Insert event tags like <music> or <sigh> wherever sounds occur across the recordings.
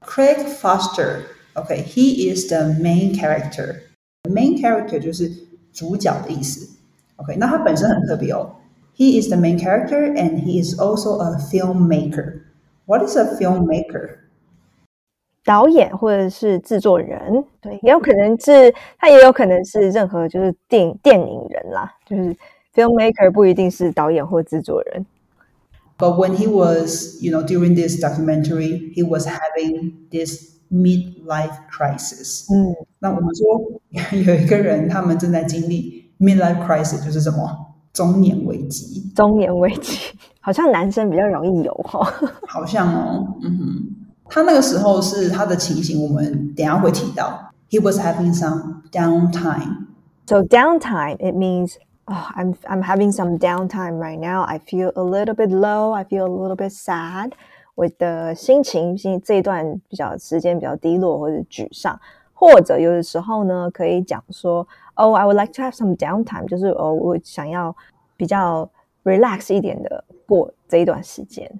Craig Foster. Okay, he is the main character. Main character 就是主角的意思。OK，那他本身很特别哦。He is the main character and he is also a filmmaker. What is a filmmaker? 导演或者是制作人，对，也有可能是他，也有可能是任何就是电电影人啦，就是 filmmaker 不一定是导演或制作人。 But when he was, you know, during this documentary, he was having this midlife crisis. 嗯，那我们说有一个人，他们正在经历 midlife <laughs> crisis，就是什么中年危机。中年危机好像男生比较容易有哈、哦。好像哦，嗯哼，他那个时候是他的情形，我们等一下会提到。He <laughs> was <laughs> having some downtime. So downtime it means oh, I'm I'm having some downtime right now. I feel a little bit low. I feel a little bit sad. 我的心情心这一段比较时间比较低落或者沮丧，或者有的时候呢，可以讲说，Oh, I would like to have some downtime，就是哦，我想要比较 relax 一点的过这一段时间。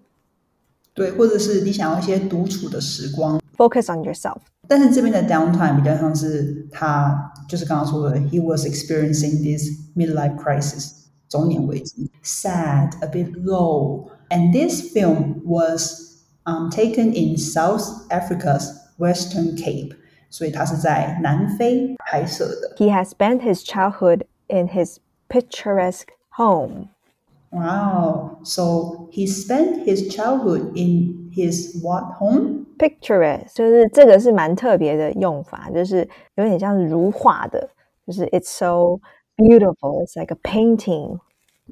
对，或者是你想要一些独处的时光。 Focus on yourself。 但是这边的 downtime 比较像是他就是刚刚说的，he was experiencing this midlife crisis 中年危机，sad, a bit low. And this film was um, taken in South Africa's Western Cape，所以它是在南非拍摄的。 He has spent his childhood in his picturesque home. Wow! So he spent his childhood in his what home? Picturesque 就是这个是蛮特别的用法，就是有点像是如画的，就是 it's so beautiful, it's like a painting.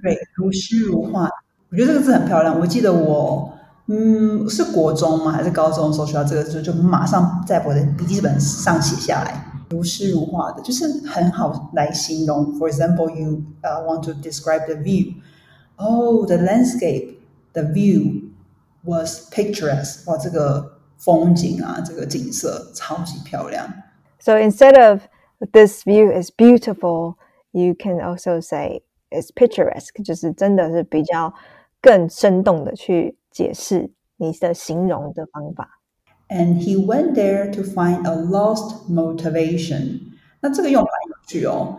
对，如诗如画。我觉得这个字很漂亮。我记得我，嗯，是国中吗？还是高中的时候学到这个字，就马上在我的笔记本上写下来，如诗如画的，就是很好来形容。For example, you uh, want to describe the view. Oh, the landscape, the view was picturesque. 哇，这个风景啊，这个景色超级漂亮。 So instead of this view is beautiful, you can also say it's picturesque，就是真的是比较更生动的去解释你的形容的方法。 And he went there to find a lost motivation. 那这个用法很有趣哦。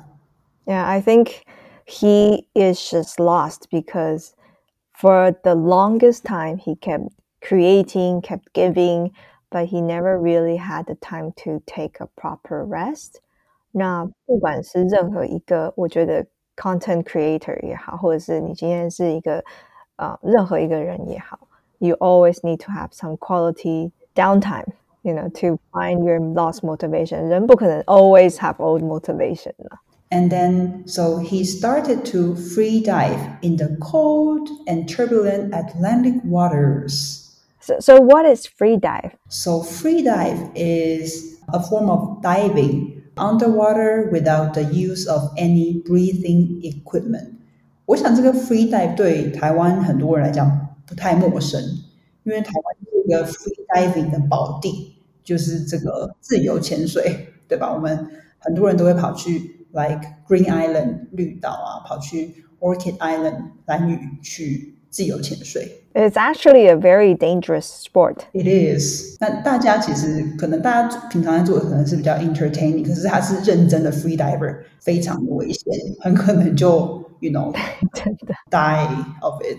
Yeah, I think he is just lost because for the longest time he kept creating, kept giving, but he never really had the time to take a proper rest. 那不管是任何一个，我觉得 content creator 也好，或者是你今天是一个呃任何一个人也好，you always need to have some quality downtime. You know, to find your lost motivation. 人不可能 always have old motivation 啦。 And then, so he started to free dive in the cold and turbulent Atlantic waters. So, so what is free dive? So, free dive is a form of diving underwater without the use of any breathing equipment. 我想这个 free dive 对台湾很多人来讲不太陌生，因为台湾是一个 free diving 的宝地，就是这个自由潜水，对吧？我们很多人都会跑去 like Green Island 绿岛啊，跑去 Orchid Island 兰屿去自由潜水。It's actually a very dangerous sport. It is. 那大家其实可能大家平常在做的可能是比较 entertaining，可是他是认真的 free diver，非常的危险，很可能就 you know <laughs> 真的 die of it。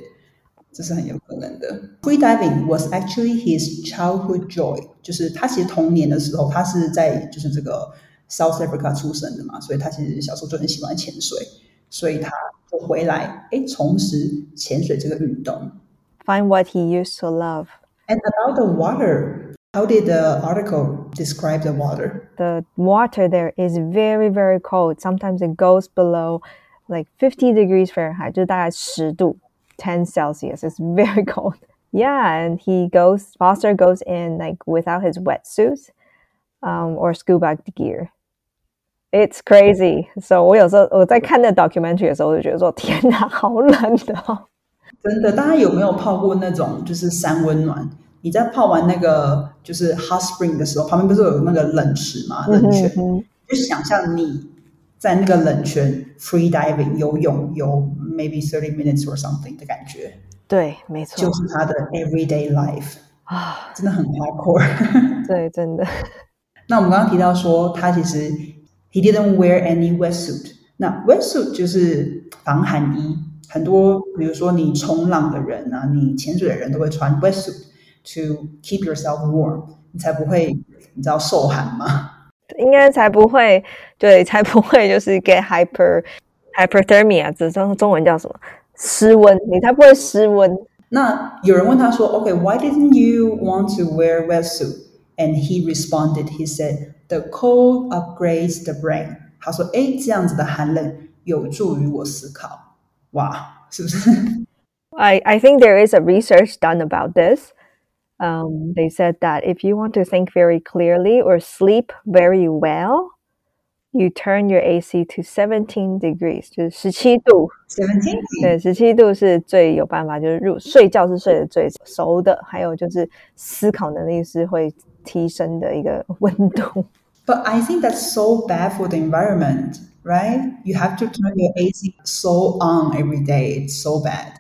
这是很有可能的。Free diving was actually his childhood joy，就是他其实童年的时候，他是在就是这个 South Africa 出生的嘛，所以他其实小时候就很喜欢潜水，所以他就回来哎重拾潜水这个运动。 Find what he used to love. And about the water, how did the article describe the water? The water there is very, very cold. Sometimes it goes below like 50 degrees Fahrenheit, 就大概10度, 10 Celsius. It's very <laughs> cold. Yeah, and he goes. Foster goes in like without his wetsuit, um, or scuba gear. It's crazy. So 我有时候我在看那 documentary 的时候，我就觉得说天哪，好冷的、哦。真的，大家有没有泡过那种就是山温暖？你在泡完那个就是 hot spring 的时候，旁边不是有那个冷池吗？冷泉，就想象你在那个冷泉 free diving 游泳游 maybe thirty minutes or something 的感觉。对，没错，就是他的 everyday life 啊，真的很 hardcore。<laughs> 对，真的。那我们刚刚提到说，他其实 he didn't wear any wetsuit。那 wetsuit 就是防寒衣，很多比如说你冲浪的人啊，你潜水的人都会穿 wetsuit。to keep yourself warm，你才不会你知道受寒吗？应该才不会，对，才不会就是 get hyper hyperthermia，这中中文叫什么？失温，你才不会失温。那有人问他说，OK，why、okay, didn't you want to wear wetsuit？And he responded, he said, the cold upgrades the brain。他说，哎，这样子的寒冷有助于我思考。哇，是不是？I I think there is a research done about this. Um, they said that if you want to think very clearly or sleep very well, you turn your AC to seventeen degrees，就是十七度。seventeen 对，十七度是最有办法，就是入睡觉是睡得最熟的，还有就是思考能力是会 提升的一个温度。But <laughs> I think that's so bad for the environment, right? You have to turn your AC so on every day. It's so bad.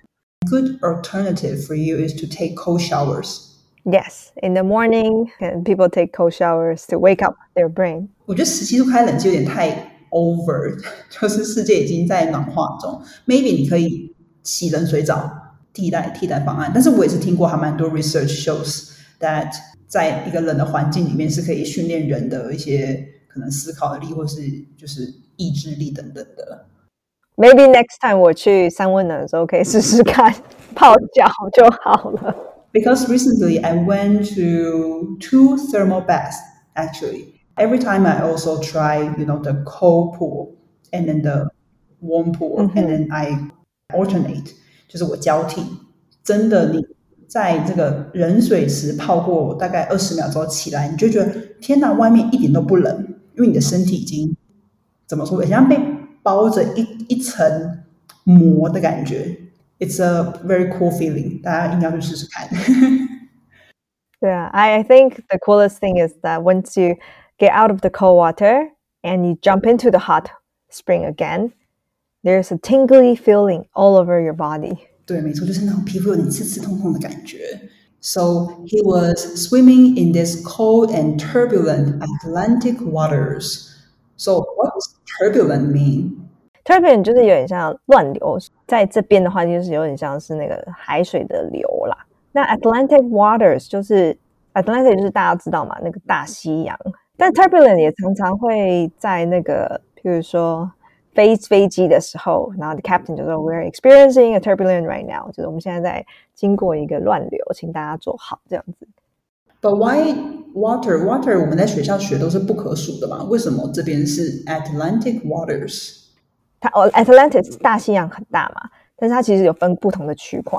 Good alternative for you is to take cold showers. Yes, in the morning, and people take cold showers to wake up their brain. 我觉得十七度开冷气有点太 over，就是世界已经在暖化中。Maybe <laughs> 你可以洗冷水澡替代替代方案，但是我也是听过还蛮多 research shows that 在一个冷的环境里面是可以训练人的一些可能思考力或是就是意志力等等的。Maybe next time 我去三温暖的时候可以试试看泡脚就好了。because recently I went to two thermal baths actually. Every time I also try, you know, the cold pool and then the warm pool, mm-hmm. and then I alternate，就是我交替。真的，你 在这个冷水池泡过大概二十秒之后起来，你就觉得天哪，外面一点都不冷，因为你的身体已经怎么说，好像被包着一一层膜的感觉。it's a very cool feeling. 大家应该去试试看。yeah, I think the coolest thing is that once you get out of the cold water and you jump into the hot spring again, there's a tingly feeling all over your body. 对，没错，就是那种皮肤有点刺刺痛痛的感觉。So he was swimming in this cold and turbulent Atlantic waters. So what does turbulent mean? turbulent 就是有点像乱流，在这边的话就是有点像是那个海水的流啦。那 Atlantic waters 就是 Atlantic 就是大家知道嘛，那个大西洋。但 turbulent 也常常会在那个，譬如说飞飞机的时候，然后 the captain 就说 We're experiencing a turbulent right now，就是我们现在在经过一个乱流，请大家做好这样子。But why water? Water 我们在学校学都是不可数的嘛，为什么这边是 Atlantic waters？它哦，Atlantic 大西洋很大嘛，但是它其实有分不同的区块。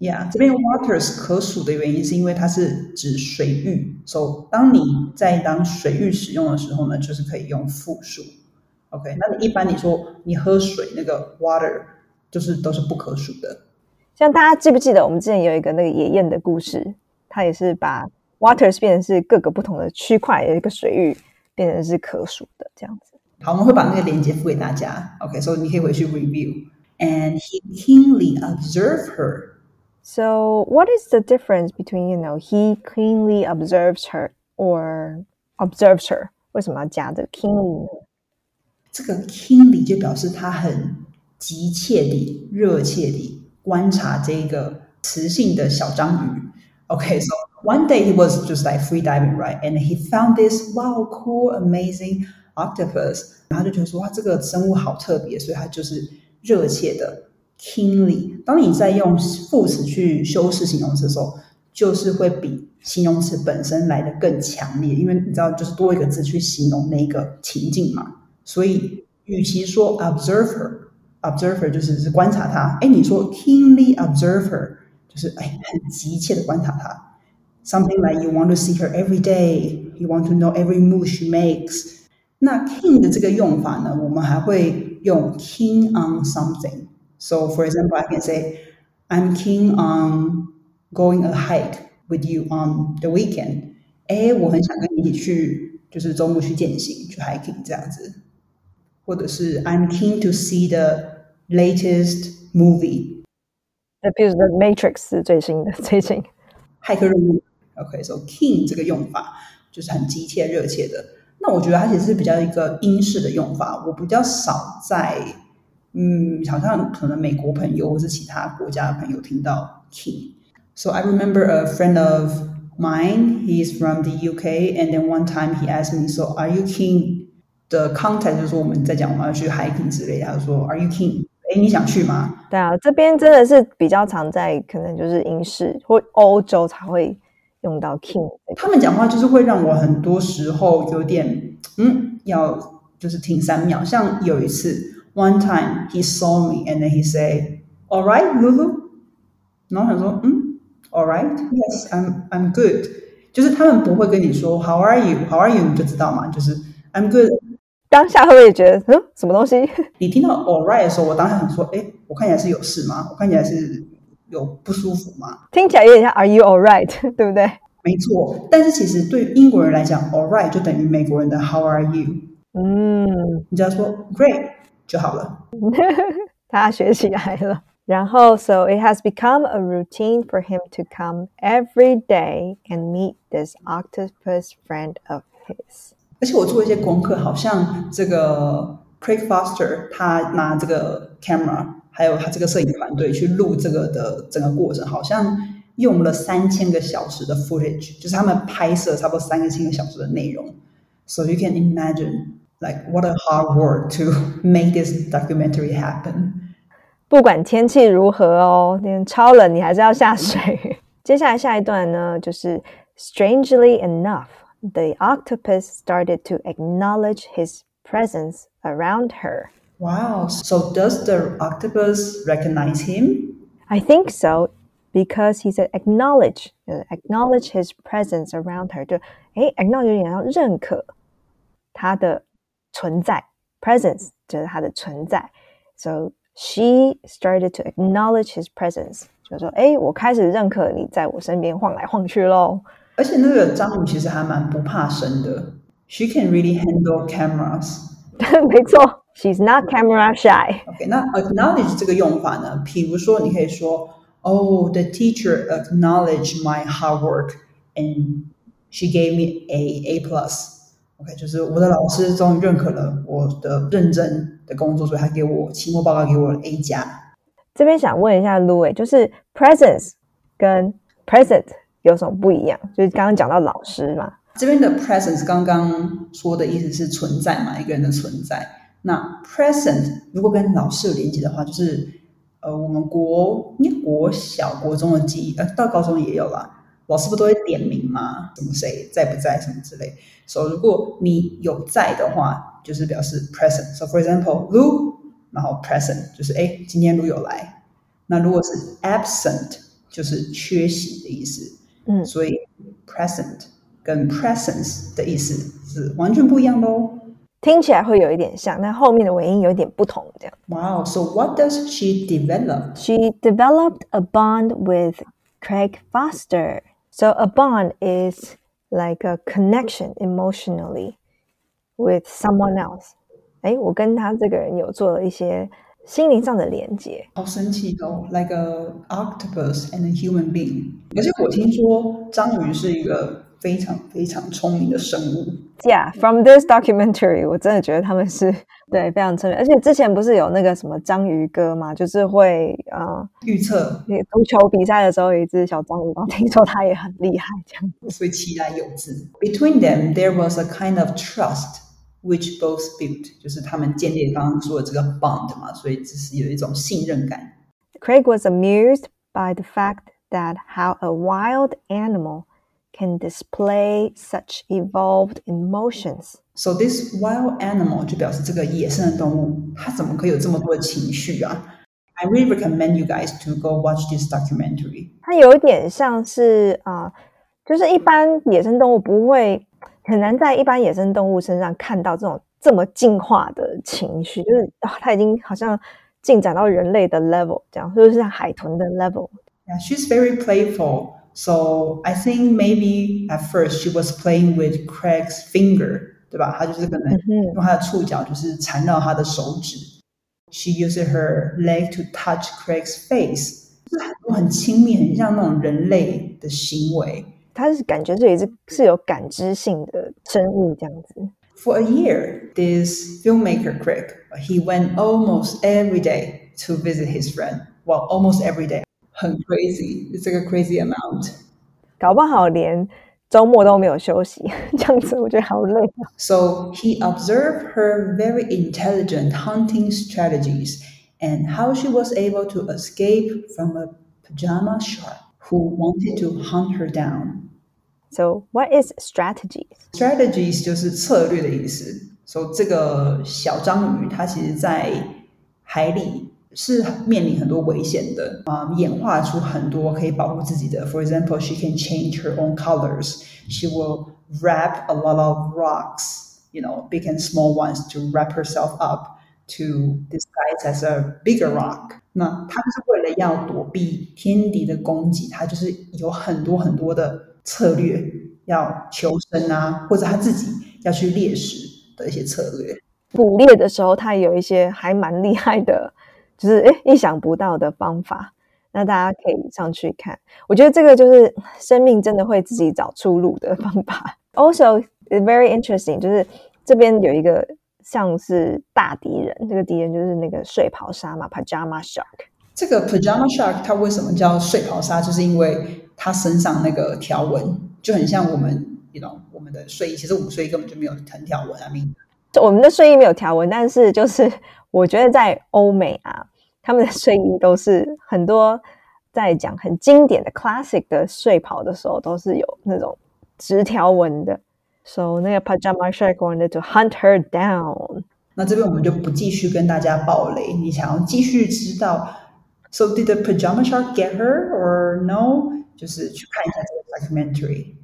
Yeah，这边 waters 可数的原因是因为它是指水域，so 当你在当水域使用的时候呢，就是可以用复数。OK，那你一般你说你喝水那个 water 就是都是不可数的。像大家记不记得我们之前有一个那个野雁的故事，它也是把 waters 变成是各个不同的区块，有一个水域变成是可数的这样子。好，我们会把那个链接付给大家。OK，所、so、以你可以回去 review。And he keenly observed her. So, what is the difference between you know he keenly observes her or observes her？为什么要加这个 keenly 呢？这个 keenly 就表示他很急切地、热切地观察这个雌性的小章鱼。OK，so one day he was just like free diving, right? And he found this wow, cool, amazing octopus，然后就觉得说哇，这个生物好特别，所以它就是热切的 keenly。当你在用副词去修饰形容词的时候，就是会比形容词本身来的更强烈，因为你知道，就是多一个字去形容那个情境嘛。所以，与其说 observer，observer 就是是观察他，哎，你说 keenly observer， 就是哎很急切的观察她。Something like you want to see her every day, you want to know every move she makes。那 keen 的这个用法呢，我们还会用 keen on something。So for example, I can say, I'm keen on going a hike with you on the weekend。哎，我很想跟你一起去，就是周末去践行，去 hiking 这样子。 或者是 I'm keen to see the latest movie。那比如说《Matrix》是最新的，最近。骇客任务。OK，so <laughs> keen 这个用法就是很急切、热切的。那我觉得它其实是比较一个英式的用法，我比较少在嗯，好像可能美国朋友或是其他国家的朋友听到 keen。So I remember a friend of mine, he's from the UK, and then one time he asked me, "So are you keen?" 的 context 就是说我们在讲我们要去 hiking 之类，他就说 "Are you keen?" 哎，你想去吗？对啊，这边真的是比较常在可能就是英式或欧洲才会。用到 king，他们讲话就是会让我很多时候有点嗯，要就是停三秒。像有一次，one time he saw me and then he say, "All right, Lulu." 然后想说嗯，All right, yes, I'm I'm good。就是他们不会跟你说 How are you? How are you? 你就知道嘛，就是 I'm good。当下会不会觉得嗯，什么东西？你听到 All <laughs> right 的时候，我当下想说，哎，我看起来是有事吗？我看起来是。有不舒服吗？听起来有点像 Are you all right？对不对？没错，但是其实对英国人来讲，all <laughs> right 就等于美国人的 How are you？嗯，你只要说 Great 就好了。他学起来了。然后，so <laughs> it has become a routine for him to come every day and meet this octopus friend of his。 而且我做一些功课，好像这个 Craig Foster 他拿这个 camera。还有他这个摄影团队去录这个的整个过程，好像用了三千个小时的 footage，就是他们拍摄差不多三千个小时的内容。So you can imagine like what a hard work to make this documentary happen。不管天气如何哦，天超冷你还是要下水。接下来下一段呢，就是 strangely enough, the octopus started to acknowledge his presence around her. Wow. So does the octopus recognize him? I think so, because he said acknowledge, acknowledge his presence around her. 就诶，acknowledge 有点要认可他的存在，presence 就是他的存在。So she started to acknowledge his presence，就说诶，我开始认可你在我身边晃来晃去喽。 而且那个章鱼其实还蛮不怕生的，she can really handle cameras。没错。She's <laughs> not camera shy. OK，那 acknowledge 这个用法呢？比如说，你可以说，Oh, the teacher acknowledged my hard work and she gave me a A plus. OK，就是我的老师终于认可了我的认真的工作，所以他给我期末报告给我 A 加。这边想问一下 Louis，就是 presence 跟 present 有什么不一样？就是刚刚讲到老师嘛，这边的 presence 刚刚说的意思是存在嘛，一个人的存在。那 present 如果跟老师有连接的话，就是呃，我们国因国小、国中的记忆，呃，到高中也有啦。老师不都会点名吗？什么谁在不在什么之类。所以如果你有在的话，就是表示 present。So for example, Lu，然后 present 就是哎，今天 Lu 有来。那如果是 absent，就是缺席的意思。嗯，所以 present 跟 presence 的意思是完全不一样的哦。听起来会有一点像，但后面的尾音有点不同。这样。Wow. So what does she develop? She developed a bond with Craig Foster. So a bond is like a connection emotionally with someone else. 哎，我跟他这个人有做了一些 心灵上的连接。好神奇哦，like a octopus and a human being。而且我听说章鱼是一个非常非常聪明的生物。Yeah, from this documentary，我真的觉得他们是对非常聪明，而且之前不是有那个什么章鱼哥嘛，就是会呃预测足球比赛的时候有一只小章鱼，然后听说它也很厉害，这样子所以期待有之。Between them, there was a kind of trust which both built，就是他们建立刚刚说的这个 bond 嘛，所以只是有一种信任感。Craig was amused by the fact that how a wild animal can display such evolved emotions. So this wild animal 就表示这个野生的动物，它怎么可以有这么多的情绪啊 I really recommend you guys to go watch this documentary. 它有一点像是啊、呃就是一般野生动物不会 很难在一般野生动物身上看到这种这么进化的情绪，就是啊，它已经好像进展到人类的 level，这样就是像海豚的 level。Yeah, she's very playful. So I think maybe at first she was playing with Craig's finger, 对吧？她就是可能用她的触角就是缠绕他的手指。She uses her leg to touch Craig's face，就是很多很亲密，很像那种人类的行为。它是感觉这里是是有感知性的生物这样子。 For a year, this filmmaker Craig, he went almost every day to visit his friend. Well, almost every day. 很 crazy. It's like a crazy amount. 搞<laughs> 不好连周末都没有休息，这样子我觉得好累啊。 So he observed her very intelligent hunting strategies and how she was able to escape from a pajama shark who wanted to hunt her down. So what is strategies? Strategies 就是策略的意思。所、so, 这个小章鱼它其实在海里是面临很多危险的啊、嗯，演化出很多可以保护自己的。For example, she can change her own colors. She will wrap a lot of rocks, you know, big and small ones, to wrap herself up to disguise as a bigger rock. 那她就是为了要躲避天敌的攻击，她就是有很多很多的 策略要求生啊，或者他自己要去猎食的一些策略。捕猎的时候，他有一些还蛮厉害的，<laughs> 就是诶意想不到的方法。那大家可以上去看。我觉得这个就是 <laughs> 生命真的会自己找出路的方法。<laughs> Also, very interesting，就是这边有一个像是大敌人，这个敌人就是那个睡袍鲨嘛，pajama shark。这个 pajama shark 它为什么叫睡袍鲨？就是因为它身上那个条纹就很像我们，你懂我们的睡衣。其实我们睡衣根本就没有藤条纹啊，明。我们的睡衣没有条纹，但是就是我觉得在欧美啊，他们的睡衣都是很多在讲很经典的 classic 的睡袍的时候，都是有那种直条纹的。So 那个 pajama shark wanted to hunt her down。那这边我们就不继续跟大家爆雷。你想要继续知道，So did the pajama shark get her or no？就是去看一下这个 documentary。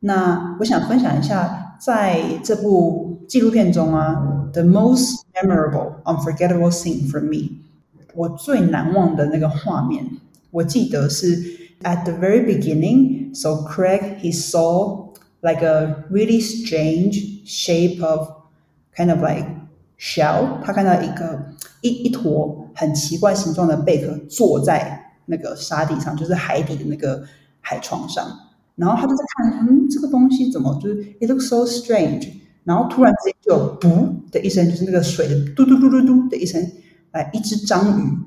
那我想分享一下，在这部纪录片中啊，the most memorable, unforgettable scene for me，我最难忘的那个画面，我记得是 at the very beginning. So Craig he saw like a really strange shape of kind of like shell，他看到一个一一坨很奇怪形状的贝壳坐在那个沙地上，就是海底的那个海床上。然后他就在看，嗯，这个东西怎么就是 it looks so strange。然后突然之间就有噗的一声，就是那个水的嘟嘟嘟嘟嘟的一声，来一只章鱼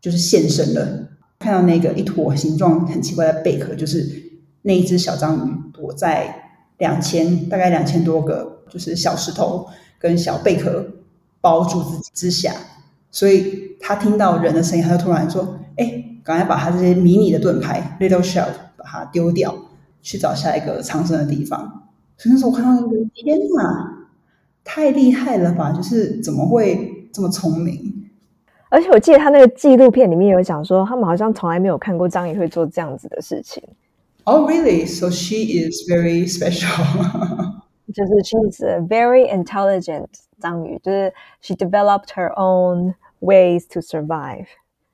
就是现身了。看到那个一坨形状很奇怪的贝壳，就是那一只小章鱼躲在两千大概两千多个就是小石头跟小贝壳包住自己之下。所以他听到人的声音，他就突然说：“哎，赶快把他这些迷你的盾牌 little shell 把它丢掉，去找下一个藏身的地方。”所以那时候我看到，天哪，太厉害了吧！就是怎么会这么聪明？而且我记得他那个纪录片里面有讲说，他们好像从来没有看过章鱼会做这样子的事情。Oh, really? So she is very special. <laughs> 就是 she's a very intelligent 章鱼，就是 she developed her own ways to survive。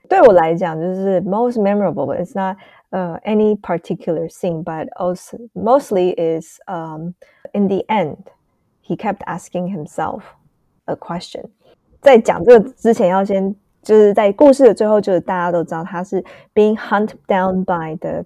对我来讲，就是 most memorable, but it's not uh, any particular scene, but also mostly is um, in the end, he kept asking himself a question. 在讲这个之前，要先就是在故事的最后，就是大家都知道他是 being hunted down by the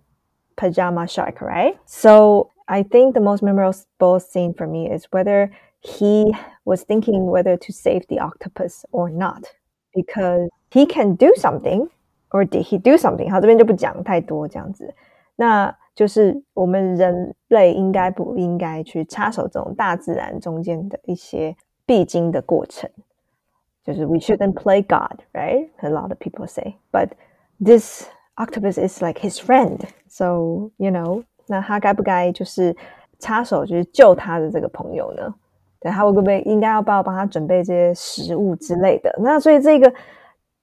pajama shark, right? So I think the most memorable scene for me is whether he was thinking whether to save the octopus or not, because he can do something, or did he do something? 好，这边就不讲太多这样子。那就是我们人类应该不应该去插手这种大自然中间的一些必经的过程？就是 we shouldn't play God, right? A lot of people say, but this octopus is like his friend, so you know. 那他该不该就是插手，就是救他的这个朋友呢？对他会不会应该要不要帮他准备这些食物之类的？那所以这个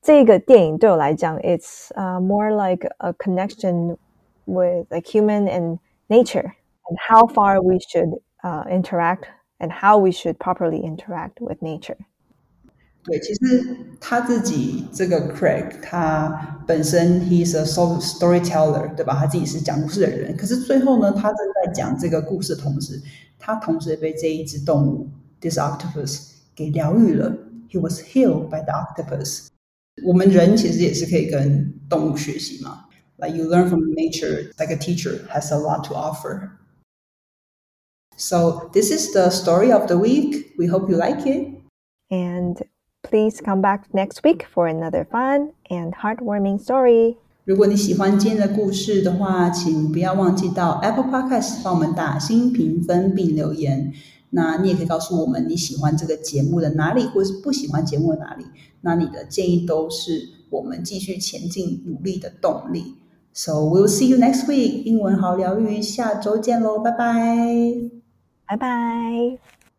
这个电影对我来讲，it's uh, more like a connection with like human and nature and how far we should uh, interact and how we should properly interact with nature. 对，其实他自己这个 Craig，他本身 he's a storyteller，对吧？他自己是讲故事的人。可是最后呢，他正在讲这个故事的同时，他同时被这一只动物 this octopus 给疗愈了。He was healed by the octopus。 我们人其实也是可以跟动物学习嘛。Like you learn from nature, like a teacher has a lot to offer. So this is the story of the week. We hope you like it. And Please come back next week for another fun and heartwarming story. 如果你喜欢今天的故事的话，请不要忘记到 Apple Podcast 帮我们打新评分并留言。 那你也可以告诉我们你喜欢这个节目的哪里，或是不喜欢节目的哪里。那你的建议都是我们继续前进努力的动力。So we'll see you next week. 英文好疗愈，下周见喽，拜拜，拜拜。